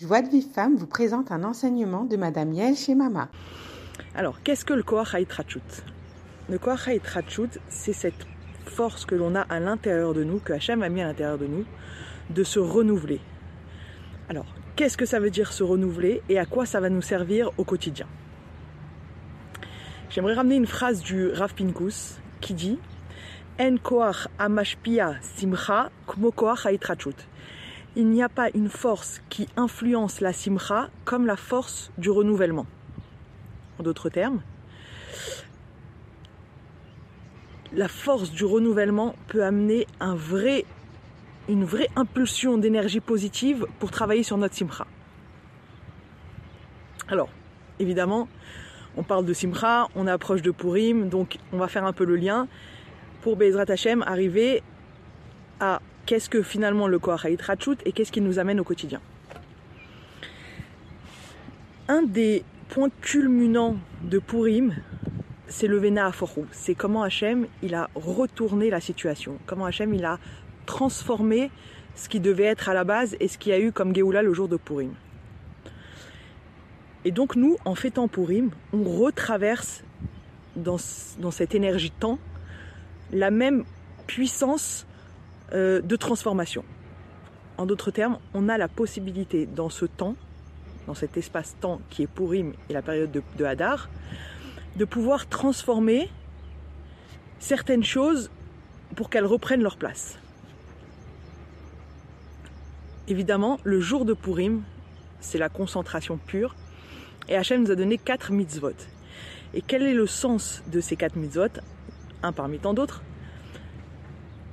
Joie de Vive Femme vous présente un enseignement de Madame Yael Shemama. Alors, qu'est-ce que le Koach Rachut Le Koach Rachut, c'est cette force que l'on a à l'intérieur de nous, que Hachem a mis à l'intérieur de nous, de se renouveler. Alors, qu'est-ce que ça veut dire se renouveler et à quoi ça va nous servir au quotidien? J'aimerais ramener une phrase du Rav Pinkus qui dit En koach amashpia simcha kmo koach Il n'y a pas une force qui influence la simcha comme la force du renouvellement. En d'autres termes, la force du renouvellement peut amener une vraie impulsion d'énergie positive pour travailler sur notre simcha. Alors, évidemment, on parle de Simcha, on approche de Purim, donc on va faire un peu le lien pour Bezrat Hashem arriver à qu'est-ce que finalement le Koachait Rachut et qu'est-ce qui nous amène au quotidien. Un des points culminants de Purim, c'est le Vena Aforou. C'est comment Hachem il a retourné la situation, comment Hachem il a transformé ce qui devait être à la base et ce qui a eu comme Géoula le jour de Purim. Et donc nous, en fêtant Purim, on retraverse dans, cette énergie temps la même puissance euh, de transformation. En d'autres termes, on a la possibilité dans ce temps, dans cet espace-temps qui est Purim et la période de, de Hadar, de pouvoir transformer certaines choses pour qu'elles reprennent leur place. Évidemment, le jour de Purim, c'est la concentration pure, et Hachem nous a donné quatre mitzvot. Et quel est le sens de ces quatre mitzvot? Un parmi tant d'autres.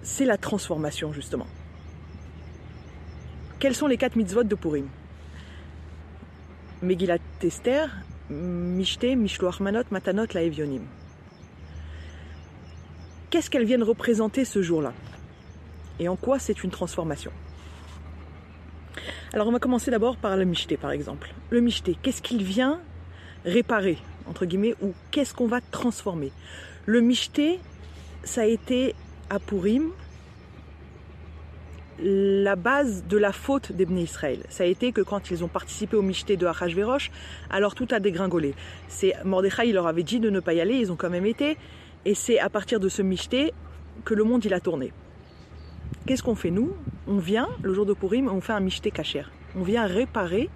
C'est la transformation, justement. Quels sont les quatre mitzvot de Purim? Megillat Esther, Mishte, Mishloach Manot, Matanot, la Evionim. Qu'est-ce qu'elles viennent représenter ce jour-là? Et en quoi c'est une transformation? Alors on va commencer d'abord par le michté par exemple. Le michté, qu'est-ce qu'il vient réparer, entre guillemets, ou qu'est-ce qu'on va transformer? Le michté, ça a été à Purim la base de la faute des Israël. Ça a été que quand ils ont participé au michté de Achashverosh, alors tout a dégringolé. C'est Mordechai, il leur avait dit de ne pas y aller, ils ont quand même été, et c'est à partir de ce michté que le monde il a tourné. Qu'est-ce qu'on fait nous? On vient, le jour de Purim, on fait un michté cachère. On vient réparer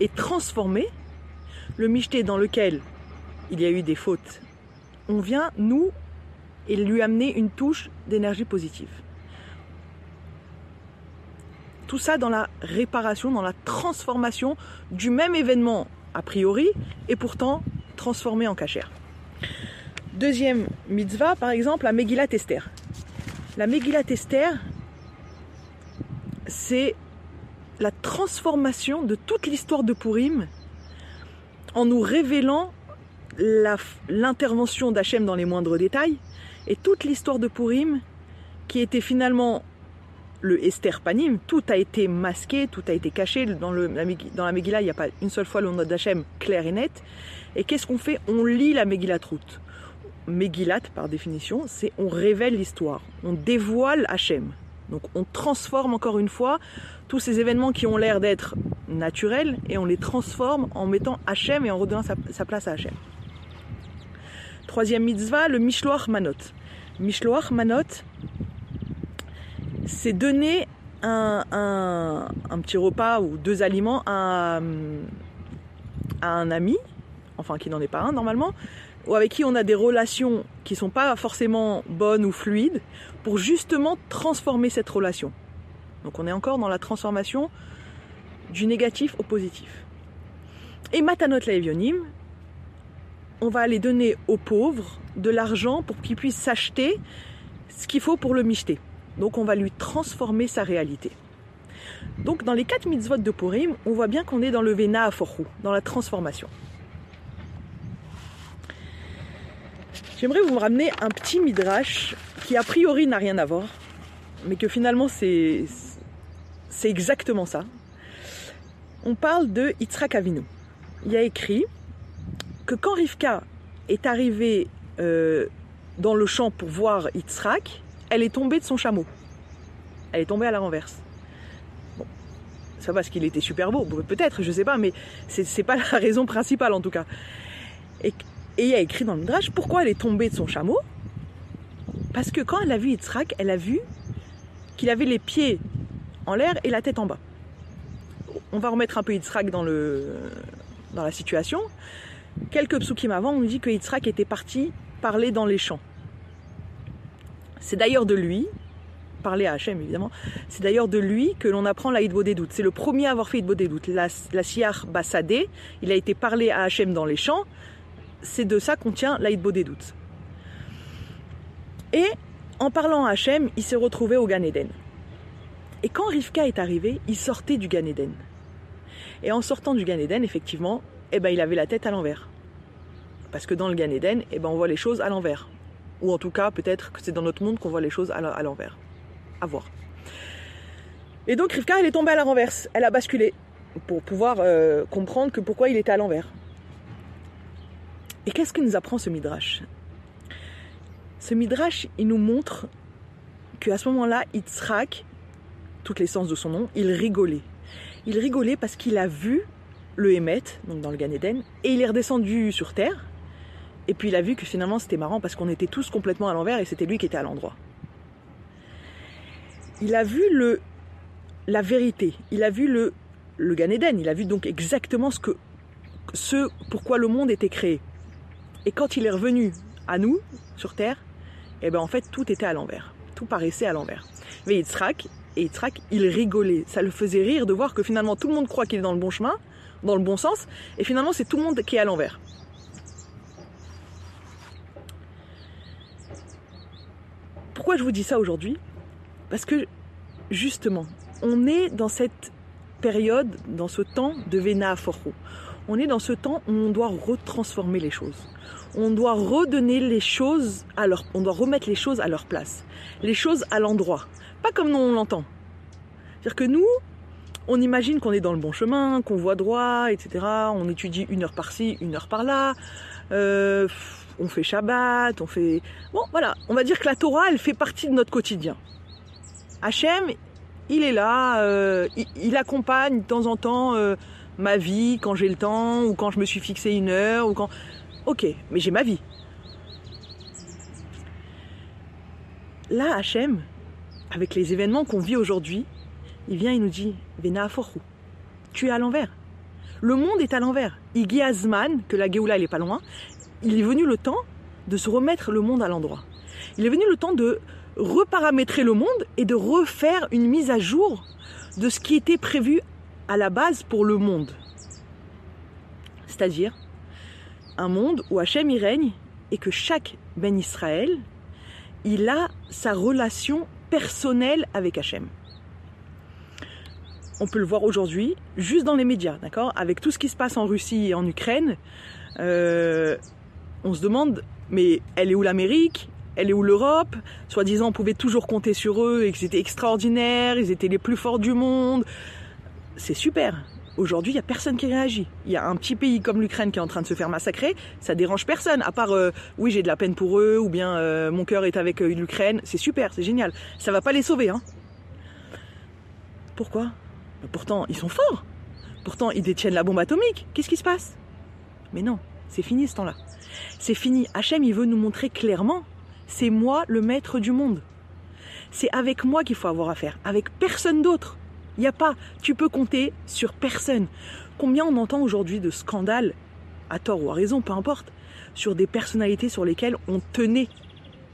et transformer le michté dans lequel il y a eu des fautes. On vient, nous, et lui amener une touche d'énergie positive. Tout ça dans la réparation, dans la transformation du même événement a priori, et pourtant transformé en cachère. Deuxième mitzvah, par exemple, la Megillat Esther. La Megillat Esther, c'est la transformation de toute l'histoire de Purim en nous révélant l'intervention d'Hachem dans les moindres détails et toute l'histoire de Purim qui était finalement le Esther Panim, tout a été masqué, tout a été caché. Dans, le, dans la Megillah, il n'y a pas une seule fois le nom d'Hachem clair et net. Et qu'est-ce qu'on fait? On lit la Megillah Trout. Megillat, par définition, c'est on révèle l'histoire, on dévoile Hachem. Donc on transforme encore une fois tous ces événements qui ont l'air d'être naturels et on les transforme en mettant Hachem et en redonnant sa, place à Hachem. Troisième mitzvah, le Mishloach Manot. Mishloach Manot, c'est donner un, un, petit repas ou deux aliments à, un ami, enfin qui n'en est pas un normalement, ou avec qui on a des relations qui ne sont pas forcément bonnes ou fluides, pour justement transformer cette relation. Donc on est encore dans la transformation du négatif au positif. Et Matanot Laevionim, on va aller donner aux pauvres de l'argent pour qu'ils puissent s'acheter ce qu'il faut pour le micheter. Donc on va lui transformer sa réalité. Donc dans les quatre mitzvot de Purim, on voit bien qu'on est dans le Vena Aforhu, dans la transformation. J'aimerais vous ramener un petit midrash qui a priori n'a rien à voir, mais que finalement c'est c'est exactement ça. On parle de Yitzhak Avinu. Il y a écrit que quand Rivka est arrivée euh, dans le champ pour voir Yitzhak, elle est tombée de son chameau. Elle est tombée à la renverse. ça parce qu'il était super beau, peut-être, je sais pas, mais c'est pas la raison principale en tout cas. Et, il y a écrit dans le Midrash pourquoi elle est tombée de son chameau. Parce que quand elle a vu Yitzhak, elle a vu qu'il avait les pieds en l'air et la tête en bas. On va remettre un peu Yitzhak dans, le, la situation. Quelques psukim avant, on nous dit que Yitzhak était parti parler dans les champs. C'est d'ailleurs de lui, parler à Hachem évidemment, c'est d'ailleurs de lui que l'on apprend la des doutes. C'est le premier à avoir fait des doutes. La, la Bassadé, il a été parlé à Hachem dans les champs. C'est de ça qu'on tient la des doutes. Et en parlant à Hachem, il s'est retrouvé au Gan Eden. Et quand Rivka est arrivé, il sortait du Gan Eden. Et en sortant du Gan Eden, effectivement, eh ben, il avait la tête à l'envers. Parce que dans le Gan Eden, eh ben, on voit les choses à l'envers. Ou en tout cas, peut-être que c'est dans notre monde qu'on voit les choses à l'envers. À voir. Et donc Rivka, elle est tombée à la renverse. Elle a basculé pour pouvoir euh, comprendre que pourquoi il était à l'envers. Et qu'est-ce que nous apprend ce midrash? Ce midrash, il nous montre qu'à ce moment-là, Yitzhak, toutes les sens de son nom, il rigolait. Il rigolait parce qu'il a vu le Hémet, donc dans le Gan Eden, et il est redescendu sur Terre, et puis il a vu que finalement c'était marrant parce qu'on était tous complètement à l'envers et c'était lui qui était à l'endroit. Il a vu le, la vérité, il a vu le, le Gan il a vu donc exactement ce, que, ce pourquoi le monde était créé. Et quand il est revenu à nous, sur Terre, eh ben en fait tout était à l'envers, tout paraissait à l'envers. Mais Yitzhak, et Yitzhak, il rigolait, ça le faisait rire de voir que finalement tout le monde croit qu'il est dans le bon chemin, dans le bon sens, et finalement c'est tout le monde qui est à l'envers. Je vous dis ça aujourd'hui? Parce que justement, on est dans cette période, dans ce temps de Vena Forro. On est dans ce temps où on doit retransformer les choses. On doit redonner les choses à leur, on doit remettre les choses à leur place. Les choses à l'endroit. Pas comme nous on l'entend. C'est-à-dire que nous, on imagine qu'on est dans le bon chemin, qu'on voit droit, etc. On étudie une heure par-ci, une heure par-là. Euh, on fait Shabbat, on fait... Bon, voilà, on va dire que la Torah, elle fait partie de notre quotidien. Hachem, il est là, euh, il, accompagne de temps en temps euh, ma vie quand j'ai le temps, ou quand je me suis fixé une heure, ou quand... Ok, mais j'ai ma vie. Là, Hachem, avec les événements qu'on vit aujourd'hui, il vient et nous dit, Vena tu es à l'envers. Le monde est à l'envers. Iggy Azman, que la Géoula, elle est pas loin, il est venu le temps de se remettre le monde à l'endroit. Il est venu le temps de reparamétrer le monde et de refaire une mise à jour de ce qui était prévu à la base pour le monde. C'est-à-dire un monde où Hachem y règne et que chaque Ben Israël, il a sa relation personnelle avec Hachem. On peut le voir aujourd'hui, juste dans les médias, d'accord? Avec tout ce qui se passe en Russie et en Ukraine, euh, on se demande, mais elle est où l'Amérique? Elle est où l'Europe? Soi-disant, on pouvait toujours compter sur eux et que c'était extraordinaire, ils étaient les plus forts du monde. C'est super. Aujourd'hui, il n'y a personne qui réagit. Il y a un petit pays comme l'Ukraine qui est en train de se faire massacrer, ça dérange personne, à part euh, oui, j'ai de la peine pour eux, ou bien euh, mon cœur est avec euh, l'Ukraine. C'est super, c'est génial. Ça va pas les sauver, hein. Pourquoi? Pourtant, ils sont forts. Pourtant, ils détiennent la bombe atomique. Qu'est-ce qui se passe? Mais non, c'est fini ce temps-là. C'est fini. Hachem, il veut nous montrer clairement, c'est moi le maître du monde. C'est avec moi qu'il faut avoir affaire, avec personne d'autre. Il n'y a pas, tu peux compter sur personne. Combien on entend aujourd'hui de scandales, à tort ou à raison, peu importe, sur des personnalités sur lesquelles on tenait,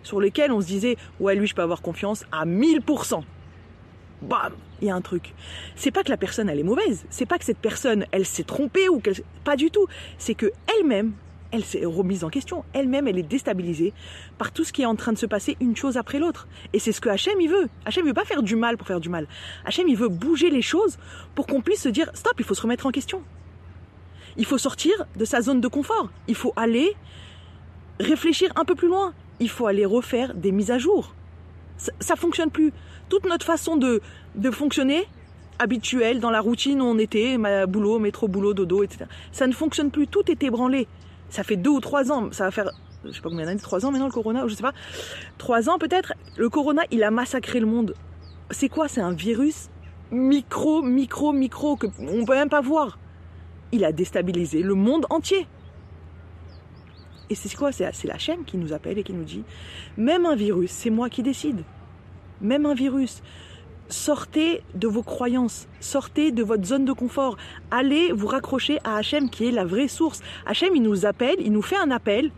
sur lesquelles on se disait, ouais, lui, je peux avoir confiance à 1000%. Bam, il y a un truc. C'est pas que la personne elle est mauvaise, c'est pas que cette personne elle s'est trompée ou qu'elle pas du tout, c'est que elle-même elle s'est remise en question. Elle-même, elle est déstabilisée par tout ce qui est en train de se passer une chose après l'autre. Et c'est ce que Hachem, il veut. Hachem, il veut pas faire du mal pour faire du mal. Hachem, il veut bouger les choses pour qu'on puisse se dire, stop, il faut se remettre en question. Il faut sortir de sa zone de confort. Il faut aller réfléchir un peu plus loin. Il faut aller refaire des mises à jour. Ça, fonctionne plus. Toute notre façon de, de fonctionner, habituelle, dans la routine où on était, boulot, métro, boulot, dodo, etc. Ça ne fonctionne plus. Tout est ébranlé ça fait deux ou trois ans, ça va faire, je sais pas combien d'années, trois ans maintenant le corona, je sais pas, trois ans peut-être. Le corona, il a massacré le monde. C'est quoi? C'est un virus micro, micro, micro, qu'on ne peut même pas voir, il a déstabilisé le monde entier. Et c'est quoi C'est la chaîne qui nous appelle et qui nous dit, même un virus, c'est moi qui décide. Même un virus. Sortez de vos croyances, sortez de votre zone de confort, allez vous raccrocher à Hachem qui est la vraie source. Hachem, il nous appelle, il nous fait un appel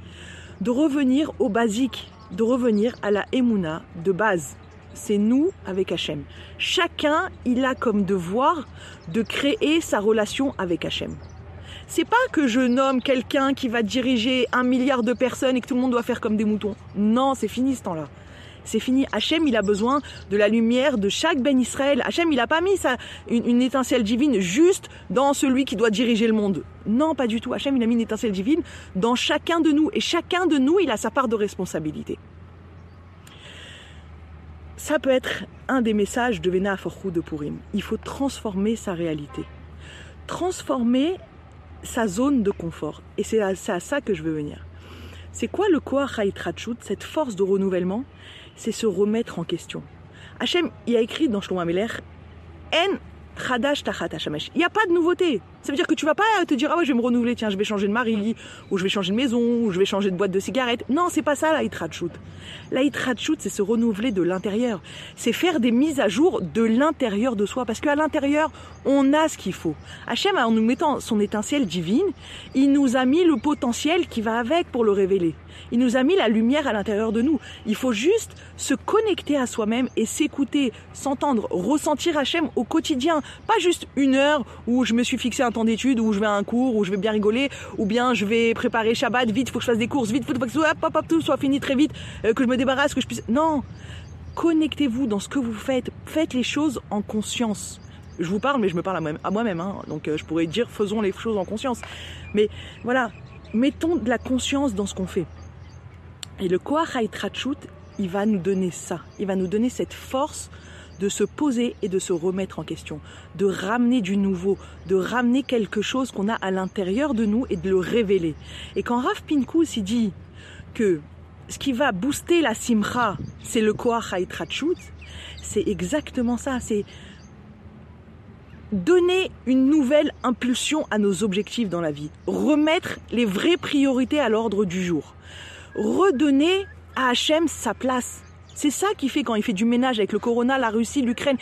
de revenir au basique, de revenir à la Emouna de base. C'est nous avec Hachem. Chacun, il a comme devoir de créer sa relation avec Hachem. C'est pas que je nomme quelqu'un qui va diriger un milliard de personnes et que tout le monde doit faire comme des moutons. Non, c'est fini ce temps-là. C'est fini. Hachem, il a besoin de la lumière de chaque Ben Israël. Hachem, il n'a pas mis une, étincelle divine juste dans celui qui doit diriger le monde. Non, pas du tout. Hachem, il a mis une étincelle divine dans chacun de nous. Et chacun de nous, il a sa part de responsabilité. Ça peut être un des messages de Vena de Purim. Il faut transformer sa réalité. Transformer sa zone de confort. Et c'est à, ça que je veux venir. C'est quoi le Koach Haitrachut, cette force de renouvellement? C'est se remettre en question. Hachem, il a écrit dans Shlomo Ameler, En il n'y a pas de nouveauté. Ça veut dire que tu vas pas te dire ah ouais je vais me renouveler tiens je vais changer de mari ou je vais changer de maison ou je vais changer de boîte de cigarettes. Non c'est pas ça la shoot. La shoot c'est se renouveler de l'intérieur. C'est faire des mises à jour de l'intérieur de soi parce qu'à l'intérieur on a ce qu'il faut. Hachem en nous mettant son étincelle divine il nous a mis le potentiel qui va avec pour le révéler. Il nous a mis la lumière à l'intérieur de nous. Il faut juste se connecter à soi-même et s'écouter, s'entendre, ressentir Hachem au quotidien. Pas juste une heure où je me suis fixé un temps d'études, où je vais à un cours, où je vais bien rigoler, ou bien je vais préparer Shabbat, vite, faut que je fasse des courses, vite, faut que tout soit fini très vite, euh, que je me débarrasse, que je puisse... Non Connectez-vous dans ce que vous faites. Faites les choses en conscience. Je vous parle, mais je me parle à moi-même. Hein. Donc euh, je pourrais dire faisons les choses en conscience. Mais voilà, mettons de la conscience dans ce qu'on fait. Et le Koach il va nous donner ça. Il va nous donner cette force de se poser et de se remettre en question, de ramener du nouveau, de ramener quelque chose qu'on a à l'intérieur de nous et de le révéler. Et quand Rav Pinkus il dit que ce qui va booster la simcha, c'est le koach haitrachut, c'est exactement ça, c'est donner une nouvelle impulsion à nos objectifs dans la vie, remettre les vraies priorités à l'ordre du jour, redonner à Hachem sa place. C'est ça qui fait quand il fait du ménage avec le Corona, la Russie, l'Ukraine.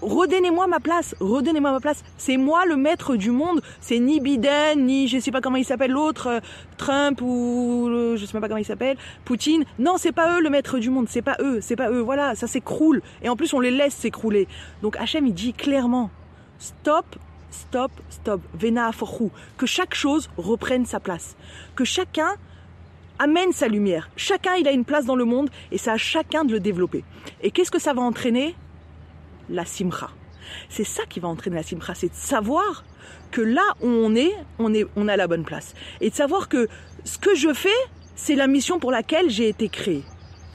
Redonnez-moi ma place, redonnez-moi ma place. C'est moi le maître du monde. C'est ni Biden, ni je sais pas comment il s'appelle l'autre, euh, Trump ou je sais pas comment il s'appelle, Poutine. Non, c'est pas eux le maître du monde. C'est pas eux, c'est pas eux. Voilà, ça s'écroule. Et en plus, on les laisse s'écrouler. Donc Hachem, il dit clairement, stop, stop, stop. Vena forchou. Que chaque chose reprenne sa place. Que chacun amène sa lumière. Chacun, il a une place dans le monde et c'est à chacun de le développer. Et qu'est-ce que ça va entraîner? La simcha. C'est ça qui va entraîner la simcha, c'est de savoir que là où on est, on est, on a la bonne place. Et de savoir que ce que je fais, c'est la mission pour laquelle j'ai été créé.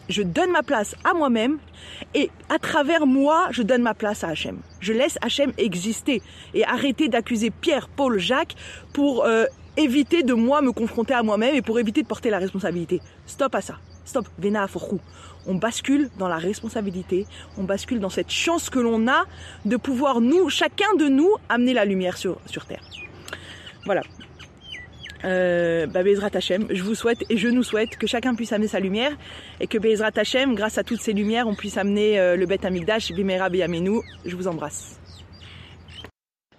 Je donne ma place à moi-même et à travers moi, je donne ma place à Hachem. Je laisse Hachem exister et arrêter d'accuser Pierre, Paul, Jacques pour euh, éviter de moi me confronter à moi-même et pour éviter de porter la responsabilité. Stop à ça. Stop. Vena forchou. On bascule dans la responsabilité, on bascule dans cette chance que l'on a de pouvoir nous, chacun de nous, amener la lumière sur, sur Terre. Voilà. Euh, bah, Bezrat Hachem, je vous souhaite et je nous souhaite que chacun puisse amener sa lumière et que Bezrat Hachem, grâce à toutes ces lumières, on puisse amener euh, le Beth Amigdash, Bimera Beyamenu. Je vous embrasse.